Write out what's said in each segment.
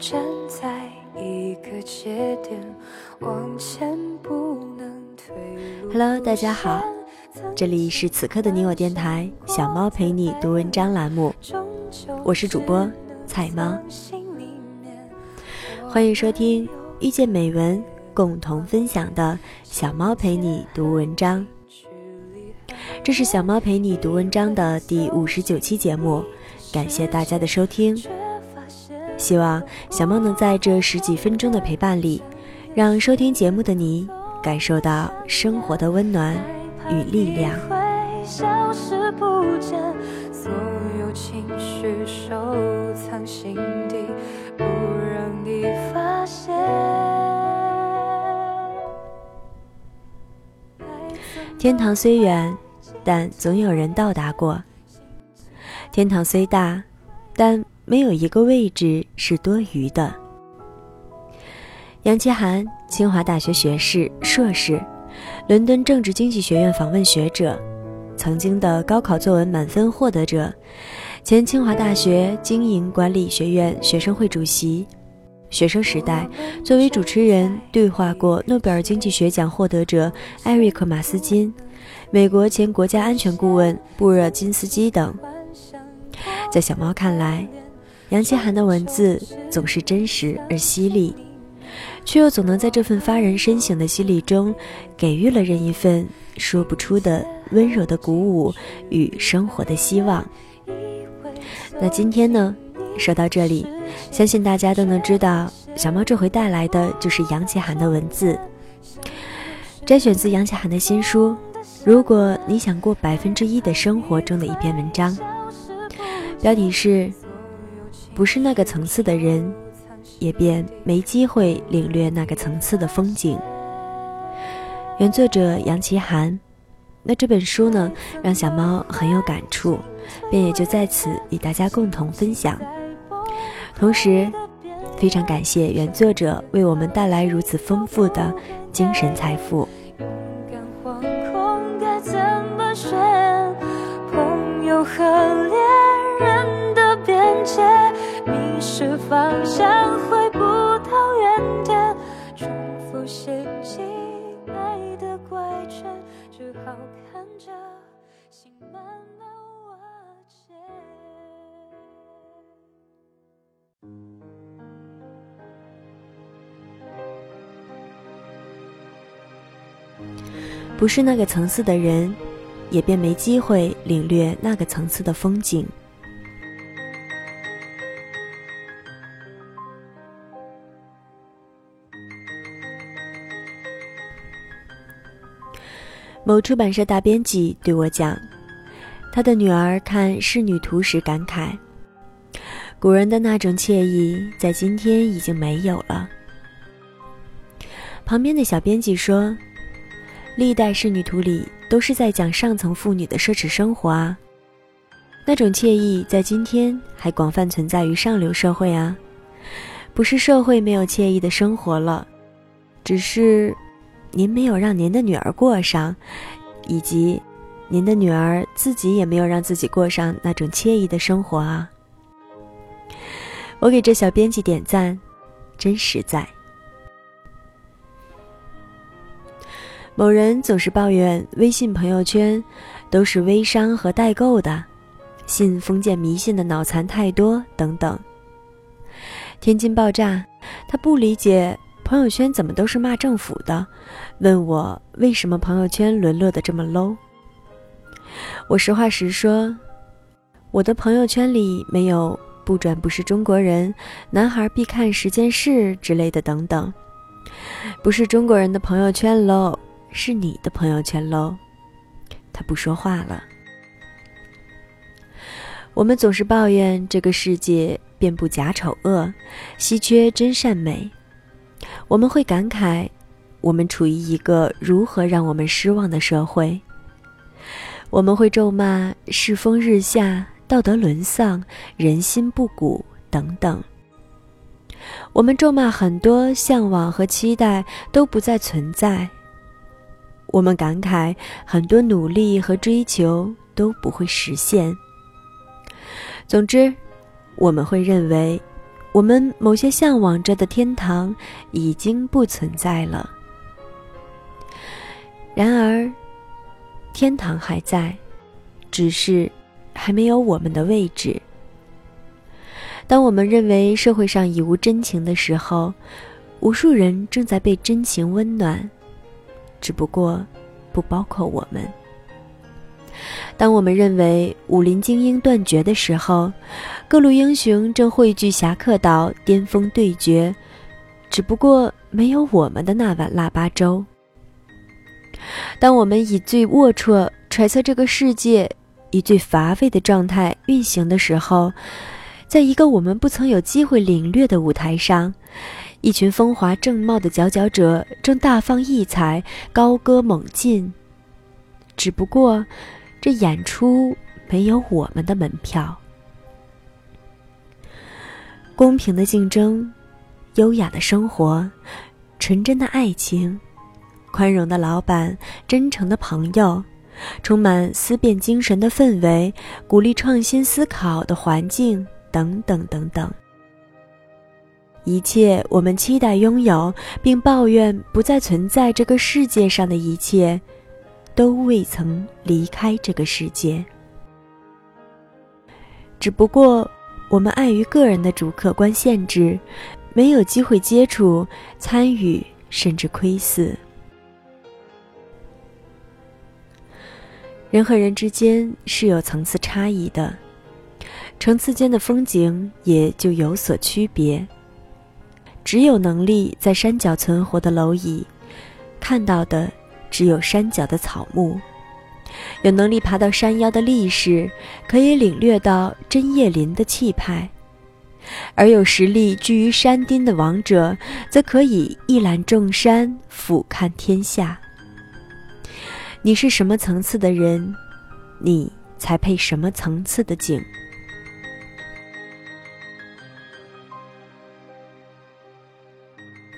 站在一个节点，往前不能退。Hello，大家好，这里是此刻的你我电台小猫陪你读文章栏目，我是主播菜猫，欢迎收听遇见美文共同分享的小猫陪你读文章。这是小猫陪你读文章的第五十九期节目，感谢大家的收听。希望小猫能在这十几分钟的陪伴里，让收听节目的你感受到生活的温暖与力量。天堂虽远，但总有人到达过；天堂虽大，但。没有一个位置是多余的。杨奇涵，清华大学学士、硕士，伦敦政治经济学院访问学者，曾经的高考作文满分获得者，前清华大学经营管理学院学生会主席，学生时代作为主持人对话过诺贝尔经济学奖获得者艾瑞克·马斯金，美国前国家安全顾问布热津斯基等。在小猫看来。杨奇涵的文字总是真实而犀利，却又总能在这份发人深省的犀利中，给予了人一份说不出的温柔的鼓舞与生活的希望。那今天呢，说到这里，相信大家都能知道，小猫这回带来的就是杨奇涵的文字，摘选自杨奇涵的新书《如果你想过百分之一的生活》中的一篇文章，标题是。不是那个层次的人，也便没机会领略那个层次的风景。原作者杨奇涵，那这本书呢，让小猫很有感触，便也就在此与大家共同分享。同时，非常感谢原作者为我们带来如此丰富的精神财富。和恋人的边界。是方向，回不到原点，重复陷进爱的怪圈，只好看着心慢慢瓦解。不是那个层次的人，也便没机会领略那个层次的风景。某出版社大编辑对我讲，他的女儿看《仕女图》时感慨：“古人的那种惬意，在今天已经没有了。”旁边的小编辑说：“历代《仕女图》里都是在讲上层妇女的奢侈生活啊，那种惬意在今天还广泛存在于上流社会啊，不是社会没有惬意的生活了，只是……”您没有让您的女儿过上，以及您的女儿自己也没有让自己过上那种惬意的生活啊！我给这小编辑点赞，真实在。某人总是抱怨微信朋友圈都是微商和代购的，信封建迷信的脑残太多等等。天津爆炸，他不理解。朋友圈怎么都是骂政府的？问我为什么朋友圈沦落的这么 low？我实话实说，我的朋友圈里没有“不转不是中国人”“男孩必看十件事”之类的等等。不是中国人的朋友圈 low，是你的朋友圈 low。他不说话了。我们总是抱怨这个世界遍布假丑恶，稀缺真善美。我们会感慨，我们处于一个如何让我们失望的社会。我们会咒骂世风日下、道德沦丧、人心不古等等。我们咒骂很多向往和期待都不再存在。我们感慨很多努力和追求都不会实现。总之，我们会认为。我们某些向往着的天堂已经不存在了。然而，天堂还在，只是还没有我们的位置。当我们认为社会上已无真情的时候，无数人正在被真情温暖，只不过不包括我们。当我们认为武林精英断绝的时候，各路英雄正汇聚侠客岛巅峰对决，只不过没有我们的那碗腊八粥。当我们以最龌龊揣测这个世界、以最乏味的状态运行的时候，在一个我们不曾有机会领略的舞台上，一群风华正茂的佼佼者正大放异彩、高歌猛进，只不过。这演出没有我们的门票。公平的竞争，优雅的生活，纯真的爱情，宽容的老板，真诚的朋友，充满思辨精神的氛围，鼓励创新思考的环境，等等等等。一切我们期待拥有，并抱怨不再存在这个世界上的一切。都未曾离开这个世界，只不过我们碍于个人的主客观限制，没有机会接触、参与，甚至窥伺。人和人之间是有层次差异的，层次间的风景也就有所区别。只有能力在山脚存活的蝼蚁，看到的。只有山脚的草木，有能力爬到山腰的力士，可以领略到针叶林的气派；而有实力居于山巅的王者，则可以一览众山，俯瞰天下。你是什么层次的人，你才配什么层次的景。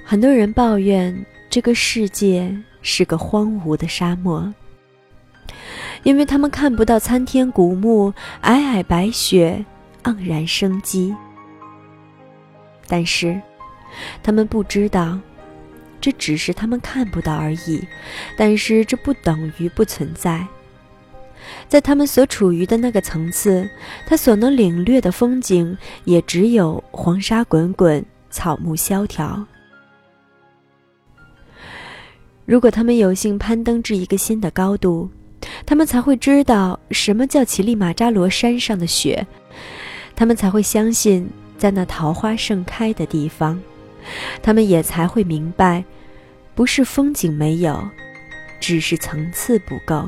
很多人抱怨这个世界。是个荒芜的沙漠，因为他们看不到参天古木、皑皑白雪盎然生机。但是，他们不知道，这只是他们看不到而已。但是，这不等于不存在。在他们所处于的那个层次，他所能领略的风景，也只有黄沙滚滚、草木萧条。如果他们有幸攀登至一个新的高度，他们才会知道什么叫乞力马扎罗山上的雪，他们才会相信在那桃花盛开的地方，他们也才会明白，不是风景没有，只是层次不够，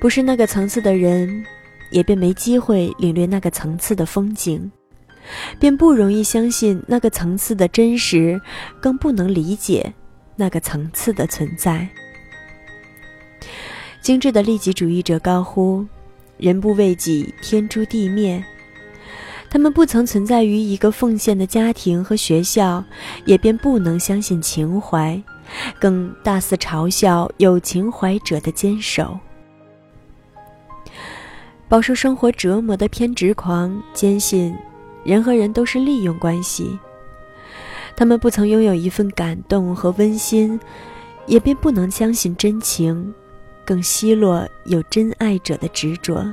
不是那个层次的人，也便没机会领略那个层次的风景。便不容易相信那个层次的真实，更不能理解那个层次的存在。精致的利己主义者高呼：“人不为己，天诛地灭。”他们不曾存在于一个奉献的家庭和学校，也便不能相信情怀，更大肆嘲笑有情怀者的坚守。饱受生活折磨的偏执狂坚信。人和人都是利用关系，他们不曾拥有一份感动和温馨，也便不能相信真情，更奚落有真爱者的执着。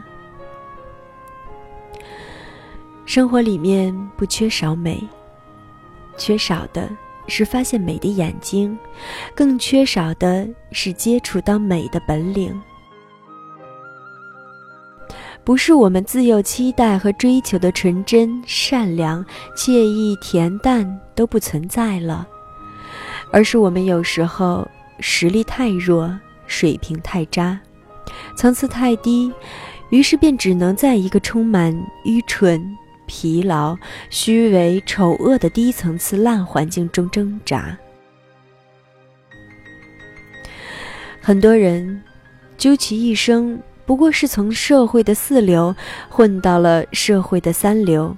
生活里面不缺少美，缺少的是发现美的眼睛，更缺少的是接触到美的本领。不是我们自幼期待和追求的纯真、善良、惬意、恬淡都不存在了，而是我们有时候实力太弱，水平太渣，层次太低，于是便只能在一个充满愚蠢、疲劳、虚伪、丑恶的低层次烂环境中挣扎。很多人究其一生。不过是从社会的四流混到了社会的三流，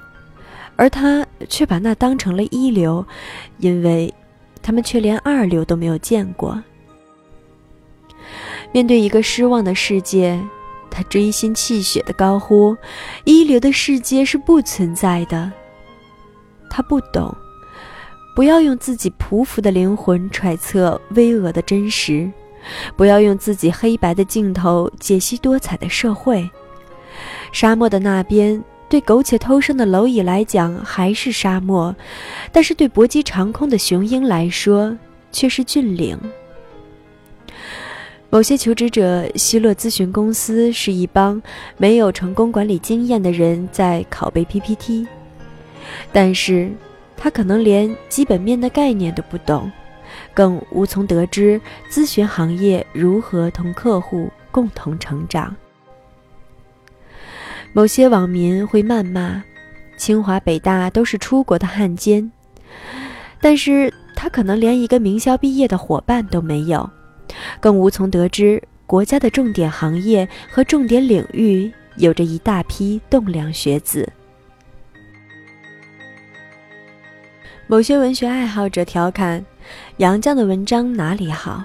而他却把那当成了一流，因为他们却连二流都没有见过。面对一个失望的世界，他锥心泣血的高呼：“一流的世界是不存在的。”他不懂，不要用自己匍匐的灵魂揣测巍峨的真实，不要用自己黑白的镜头解析多彩的社会。沙漠的那边，对苟且偷生的蝼蚁来讲还是沙漠，但是对搏击长空的雄鹰来说却是峻岭。某些求职者奚落咨询公司是一帮没有成功管理经验的人在拷贝 PPT，但是他可能连基本面的概念都不懂，更无从得知咨询行业如何同客户共同成长。某些网民会谩骂，清华北大都是出国的汉奸，但是他可能连一个名校毕业的伙伴都没有。更无从得知国家的重点行业和重点领域有着一大批栋梁学子。某些文学爱好者调侃杨绛的文章哪里好，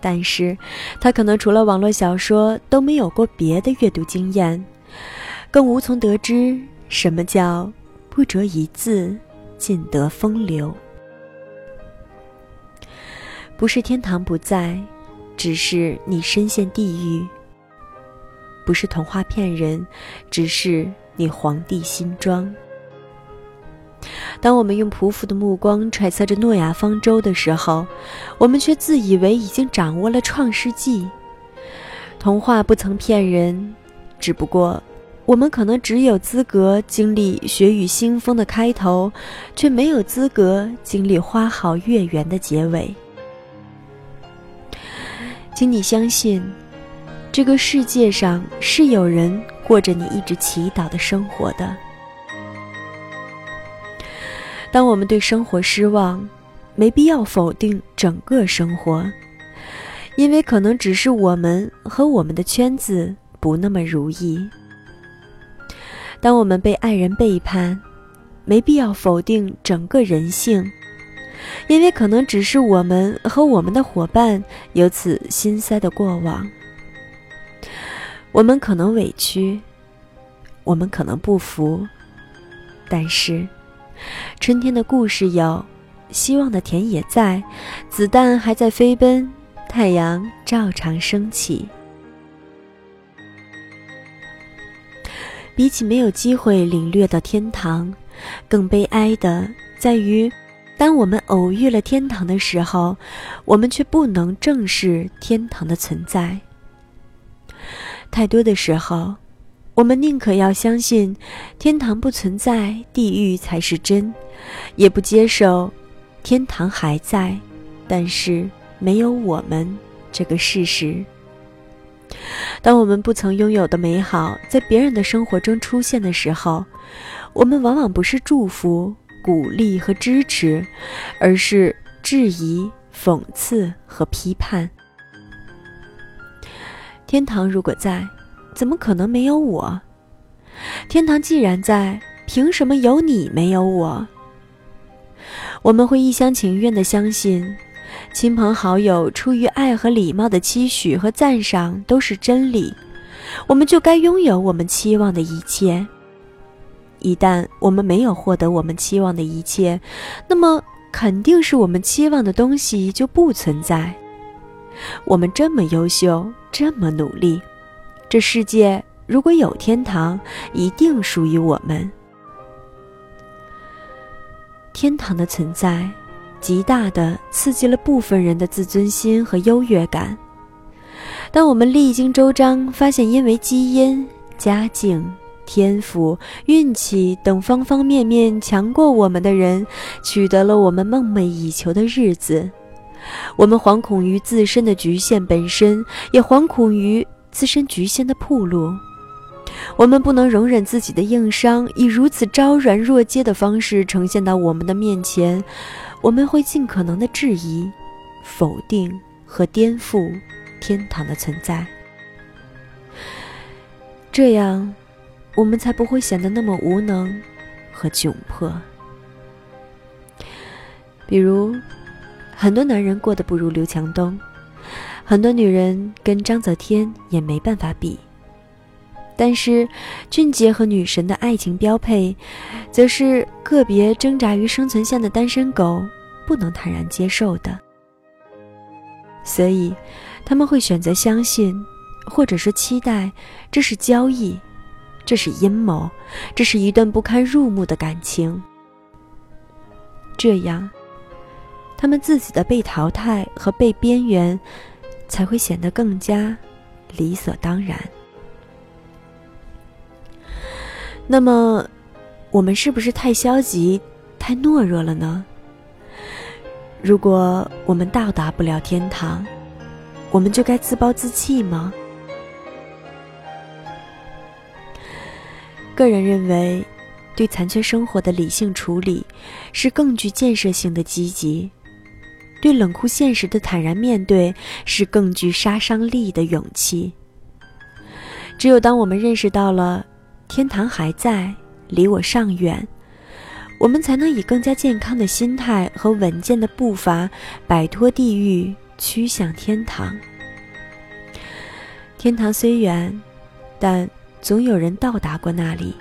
但是他可能除了网络小说都没有过别的阅读经验，更无从得知什么叫不着一字尽得风流。不是天堂不在，只是你深陷地狱；不是童话骗人，只是你皇帝新装。当我们用匍匐的目光揣测着诺亚方舟的时候，我们却自以为已经掌握了创世纪。童话不曾骗人，只不过我们可能只有资格经历雪雨腥风的开头，却没有资格经历花好月圆的结尾。请你相信，这个世界上是有人过着你一直祈祷的生活的。当我们对生活失望，没必要否定整个生活，因为可能只是我们和我们的圈子不那么如意。当我们被爱人背叛，没必要否定整个人性。因为可能只是我们和我们的伙伴有此心塞的过往，我们可能委屈，我们可能不服，但是春天的故事有，希望的田野在，子弹还在飞奔，太阳照常升起。比起没有机会领略到天堂，更悲哀的在于。当我们偶遇了天堂的时候，我们却不能正视天堂的存在。太多的时候，我们宁可要相信天堂不存在，地狱才是真，也不接受天堂还在，但是没有我们这个事实。当我们不曾拥有的美好在别人的生活中出现的时候，我们往往不是祝福。鼓励和支持，而是质疑、讽刺和批判。天堂如果在，怎么可能没有我？天堂既然在，凭什么有你没有我？我们会一厢情愿地相信，亲朋好友出于爱和礼貌的期许和赞赏都是真理，我们就该拥有我们期望的一切。一旦我们没有获得我们期望的一切，那么肯定是我们期望的东西就不存在。我们这么优秀，这么努力，这世界如果有天堂，一定属于我们。天堂的存在，极大的刺激了部分人的自尊心和优越感。当我们历经周章，发现因为基因、家境。天赋、运气等方方面面强过我们的人，取得了我们梦寐以求的日子。我们惶恐于自身的局限本身，也惶恐于自身局限的铺路。我们不能容忍自己的硬伤以如此昭然若揭的方式呈现到我们的面前，我们会尽可能的质疑、否定和颠覆天堂的存在。这样。我们才不会显得那么无能和窘迫。比如，很多男人过得不如刘强东，很多女人跟章泽天也没办法比。但是，俊杰和女神的爱情标配，则是个别挣扎于生存线的单身狗不能坦然接受的。所以，他们会选择相信，或者说期待，这是交易，这是阴谋，这是一段不堪入目的感情。这样，他们自己的被淘汰和被边缘，才会显得更加理所当然。那么，我们是不是太消极、太懦弱了呢？如果我们到达不了天堂，我们就该自暴自弃吗？个人认为，对残缺生活的理性处理是更具建设性的积极；对冷酷现实的坦然面对是更具杀伤力的勇气。只有当我们认识到了。天堂还在，离我尚远。我们才能以更加健康的心态和稳健的步伐，摆脱地狱，趋向天堂。天堂虽远，但总有人到达过那里。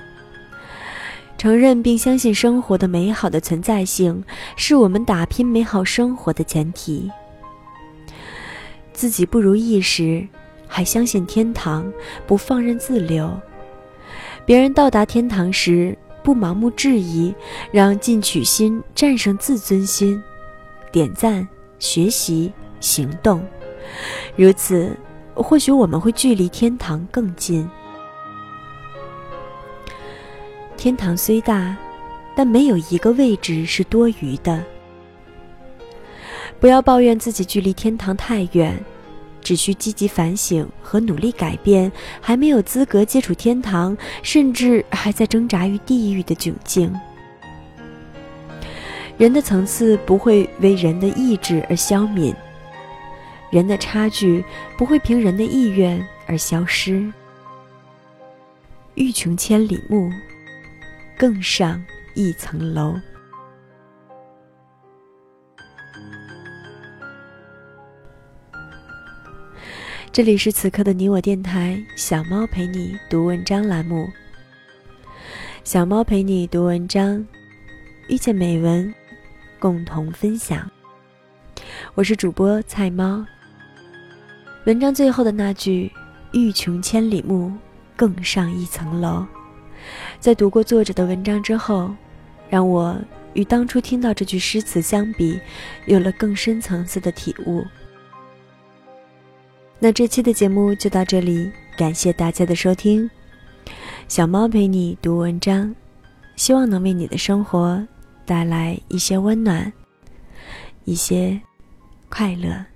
承认并相信生活的美好的存在性，是我们打拼美好生活的前提。自己不如意时，还相信天堂，不放任自流。别人到达天堂时，不盲目质疑，让进取心战胜自尊心，点赞、学习、行动，如此，或许我们会距离天堂更近。天堂虽大，但没有一个位置是多余的。不要抱怨自己距离天堂太远。只需积极反省和努力改变，还没有资格接触天堂，甚至还在挣扎于地狱的窘境。人的层次不会为人的意志而消泯，人的差距不会凭人的意愿而消失。欲穷千里目，更上一层楼。这里是此刻的你我电台，小猫陪你读文章栏目。小猫陪你读文章，遇见美文，共同分享。我是主播菜猫。文章最后的那句“欲穷千里目，更上一层楼”，在读过作者的文章之后，让我与当初听到这句诗词相比，有了更深层次的体悟。那这期的节目就到这里，感谢大家的收听。小猫陪你读文章，希望能为你的生活带来一些温暖，一些快乐。